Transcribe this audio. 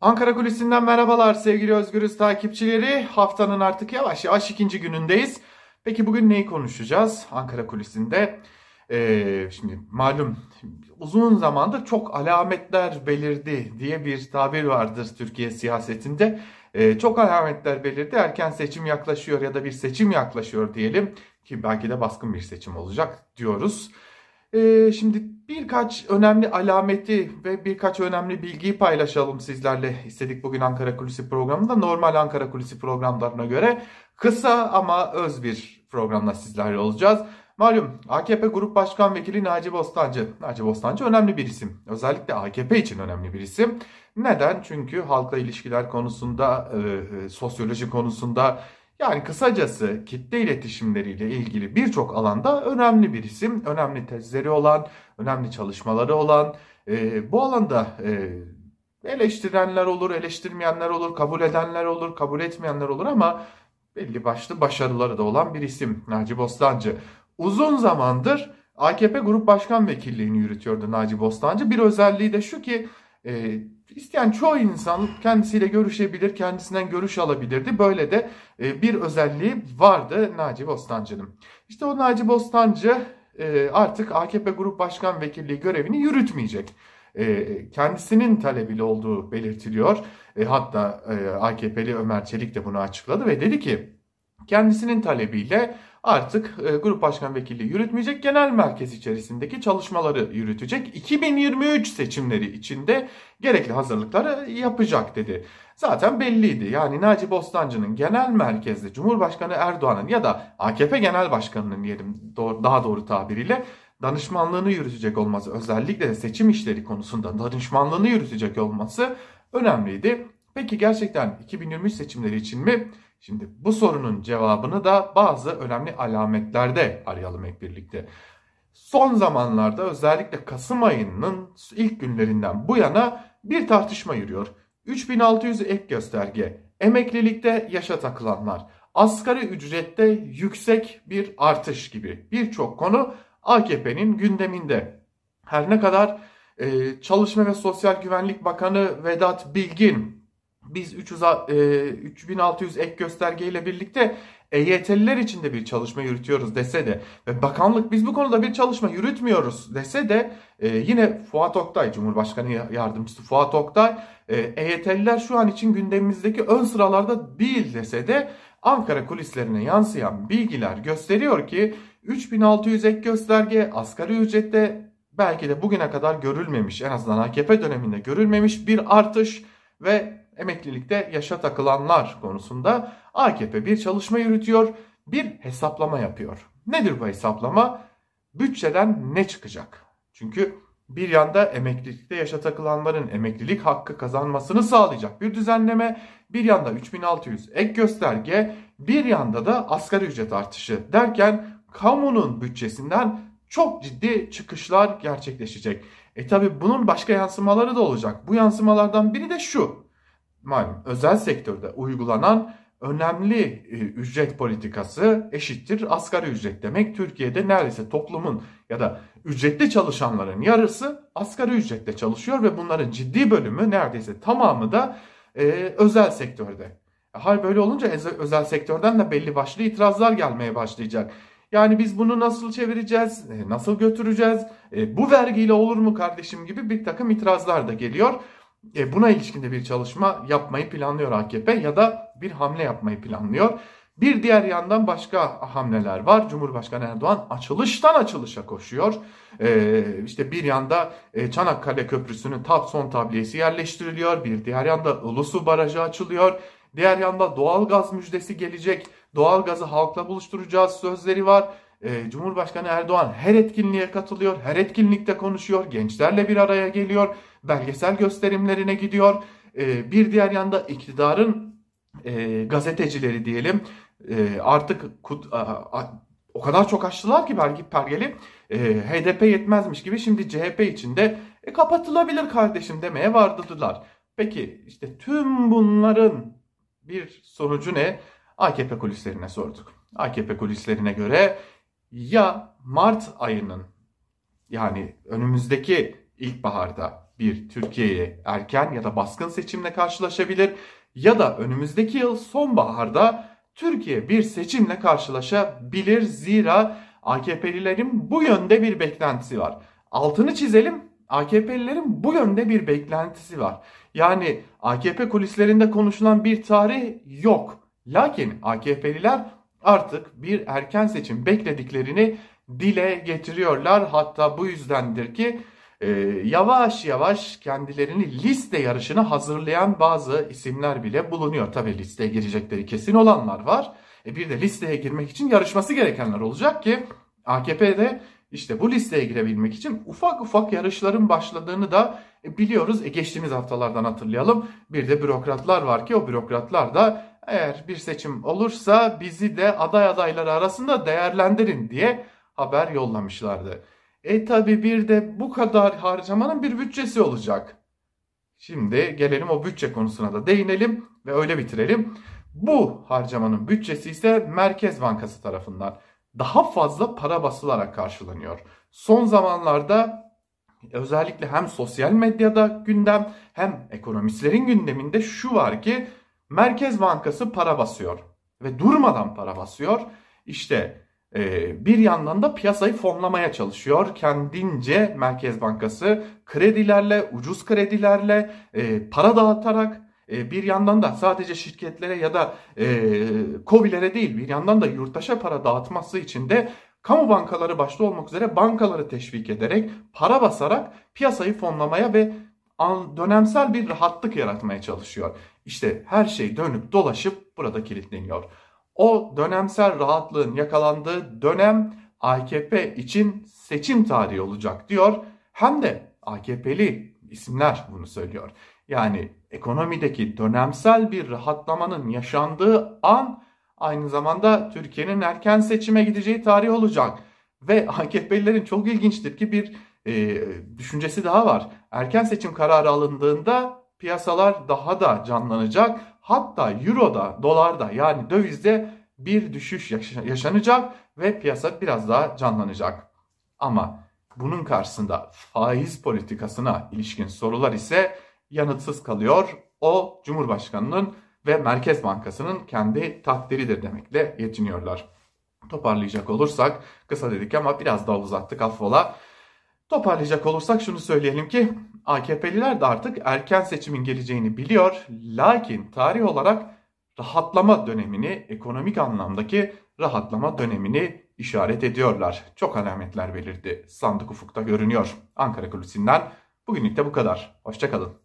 Ankara Kulisi'nden merhabalar sevgili Özgürüz takipçileri. Haftanın artık yavaş yavaş ikinci günündeyiz. Peki bugün neyi konuşacağız Ankara Kulisi'nde? Ee, şimdi malum uzun zamandır çok alametler belirdi diye bir tabir vardır Türkiye siyasetinde. Ee, çok alametler belirdi erken seçim yaklaşıyor ya da bir seçim yaklaşıyor diyelim ki belki de baskın bir seçim olacak diyoruz. Ee, şimdi birkaç önemli alameti ve birkaç önemli bilgiyi paylaşalım sizlerle istedik bugün Ankara Kulisi programında. Normal Ankara Kulisi programlarına göre kısa ama öz bir programla sizlerle olacağız. Malum AKP Grup Başkan Vekili Naci Bostancı. Naci Bostancı önemli bir isim. Özellikle AKP için önemli bir isim. Neden? Çünkü halkla ilişkiler konusunda, e, e sosyoloji konusunda yani kısacası kitle iletişimleriyle ilgili birçok alanda önemli bir isim, önemli tezleri olan, önemli çalışmaları olan, e, bu alanda e, eleştirenler olur, eleştirmeyenler olur, kabul edenler olur, kabul etmeyenler olur ama belli başlı başarıları da olan bir isim Naci Bostancı. Uzun zamandır AKP Grup Başkan Vekilliğini yürütüyordu Naci Bostancı. Bir özelliği de şu ki e, isteyen çoğu insan kendisiyle görüşebilir, kendisinden görüş alabilirdi. Böyle de e, bir özelliği vardı Naci Bostancı'nın. İşte o Naci Bostancı e, artık AKP Grup Başkan Vekilliği görevini yürütmeyecek. E, kendisinin talebiyle olduğu belirtiliyor. Hatta AKP'li Ömer Çelik de bunu açıkladı ve dedi ki kendisinin talebiyle artık e, grup başkan vekilliği yürütmeyecek, genel merkez içerisindeki çalışmaları yürütecek. 2023 seçimleri içinde gerekli hazırlıkları yapacak dedi. Zaten belliydi. Yani Naci Bostancı'nın genel merkezde Cumhurbaşkanı Erdoğan'ın ya da AKP Genel Başkanı'nın diyelim daha doğru tabiriyle danışmanlığını yürütecek olması, özellikle de seçim işleri konusunda danışmanlığını yürütecek olması önemliydi. Peki gerçekten 2023 seçimleri için mi? Şimdi bu sorunun cevabını da bazı önemli alametlerde arayalım hep birlikte. Son zamanlarda özellikle Kasım ayının ilk günlerinden bu yana bir tartışma yürüyor. 3600 ek gösterge, emeklilikte yaşa takılanlar, asgari ücrette yüksek bir artış gibi birçok konu AKP'nin gündeminde. Her ne kadar e, Çalışma ve Sosyal Güvenlik Bakanı Vedat Bilgin biz 300, e, 3600 ek göstergeyle birlikte EYT'liler için de bir çalışma yürütüyoruz dese de ve bakanlık biz bu konuda bir çalışma yürütmüyoruz dese de e, yine Fuat Oktay Cumhurbaşkanı yardımcısı Fuat Oktay e, EYT'liler şu an için gündemimizdeki ön sıralarda değil dese de Ankara kulislerine yansıyan bilgiler gösteriyor ki 3600 ek gösterge asgari ücrette belki de bugüne kadar görülmemiş en azından AKP döneminde görülmemiş bir artış ve emeklilikte yaşa takılanlar konusunda AKP bir çalışma yürütüyor, bir hesaplama yapıyor. Nedir bu hesaplama? Bütçeden ne çıkacak? Çünkü bir yanda emeklilikte yaşa takılanların emeklilik hakkı kazanmasını sağlayacak bir düzenleme, bir yanda 3600 ek gösterge, bir yanda da asgari ücret artışı derken kamunun bütçesinden çok ciddi çıkışlar gerçekleşecek. E tabi bunun başka yansımaları da olacak. Bu yansımalardan biri de şu malum özel sektörde uygulanan önemli e, ücret politikası eşittir asgari ücret demek. Türkiye'de neredeyse toplumun ya da ücretli çalışanların yarısı asgari ücretle çalışıyor ve bunların ciddi bölümü neredeyse tamamı da e, özel sektörde. Hal böyle olunca özel sektörden de belli başlı itirazlar gelmeye başlayacak. Yani biz bunu nasıl çevireceğiz, e, nasıl götüreceğiz, e, bu vergiyle olur mu kardeşim gibi bir takım itirazlar da geliyor. E, buna ilişkin de bir çalışma yapmayı planlıyor AKP ya da bir hamle yapmayı planlıyor. Bir diğer yandan başka hamleler var. Cumhurbaşkanı Erdoğan açılıştan açılışa koşuyor. Ee, işte bir yanda e, Çanakkale Köprüsü'nün tab son tabliyesi yerleştiriliyor. Bir diğer yanda Ulusu Barajı açılıyor. Diğer yanda doğal gaz müjdesi gelecek. Doğal gazı halkla buluşturacağız sözleri var. Ee, Cumhurbaşkanı Erdoğan her etkinliğe katılıyor. Her etkinlikte konuşuyor. Gençlerle bir araya geliyor belgesel gösterimlerine gidiyor. E, bir diğer yanda iktidarın e, gazetecileri diyelim e, artık o kadar çok açtılar ki belki pergeli e, HDP yetmezmiş gibi şimdi CHP içinde e, kapatılabilir kardeşim demeye vardılar. Peki işte tüm bunların bir sonucu ne? AKP kulislerine sorduk. AKP kulislerine göre ya Mart ayının yani önümüzdeki ilkbaharda bir Türkiye'ye erken ya da baskın seçimle karşılaşabilir ya da önümüzdeki yıl sonbaharda Türkiye bir seçimle karşılaşabilir. Zira AKP'lilerin bu yönde bir beklentisi var. Altını çizelim. AKP'lilerin bu yönde bir beklentisi var. Yani AKP kulislerinde konuşulan bir tarih yok. Lakin AKP'liler artık bir erken seçim beklediklerini dile getiriyorlar. Hatta bu yüzdendir ki e, yavaş yavaş kendilerini liste yarışına hazırlayan bazı isimler bile bulunuyor. Tabi listeye girecekleri kesin olanlar var. E, bir de listeye girmek için yarışması gerekenler olacak ki AKP'de işte bu listeye girebilmek için ufak ufak yarışların başladığını da e, biliyoruz. E, geçtiğimiz haftalardan hatırlayalım. Bir de bürokratlar var ki o bürokratlar da eğer bir seçim olursa bizi de aday adayları arasında değerlendirin diye haber yollamışlardı. E tabi bir de bu kadar harcamanın bir bütçesi olacak. Şimdi gelelim o bütçe konusuna da değinelim ve öyle bitirelim. Bu harcamanın bütçesi ise Merkez Bankası tarafından daha fazla para basılarak karşılanıyor. Son zamanlarda özellikle hem sosyal medyada gündem hem ekonomistlerin gündeminde şu var ki Merkez Bankası para basıyor ve durmadan para basıyor. İşte ee, bir yandan da piyasayı fonlamaya çalışıyor. Kendince Merkez Bankası kredilerle, ucuz kredilerle, e, para dağıtarak e, bir yandan da sadece şirketlere ya da e, COBİ'lere değil bir yandan da yurttaşa para dağıtması için de kamu bankaları başta olmak üzere bankaları teşvik ederek, para basarak piyasayı fonlamaya ve dönemsel bir rahatlık yaratmaya çalışıyor. İşte her şey dönüp dolaşıp burada kilitleniyor. O dönemsel rahatlığın yakalandığı dönem AKP için seçim tarihi olacak diyor. Hem de AKP'li isimler bunu söylüyor. Yani ekonomideki dönemsel bir rahatlamanın yaşandığı an aynı zamanda Türkiye'nin erken seçime gideceği tarih olacak. Ve AKP'lilerin çok ilginçtir ki bir e, düşüncesi daha var. Erken seçim kararı alındığında piyasalar daha da canlanacak. Hatta euroda, dolarda yani dövizde bir düşüş yaşanacak ve piyasa biraz daha canlanacak. Ama bunun karşısında faiz politikasına ilişkin sorular ise yanıtsız kalıyor. O Cumhurbaşkanı'nın ve Merkez Bankası'nın kendi takdiridir demekle yetiniyorlar. Toparlayacak olursak kısa dedik ama biraz daha uzattık affola. Toparlayacak olursak şunu söyleyelim ki AKP'liler de artık erken seçimin geleceğini biliyor. Lakin tarih olarak rahatlama dönemini, ekonomik anlamdaki rahatlama dönemini işaret ediyorlar. Çok alametler belirdi. Sandık ufukta görünüyor. Ankara Kulisi'nden bugünlük de bu kadar. Hoşçakalın.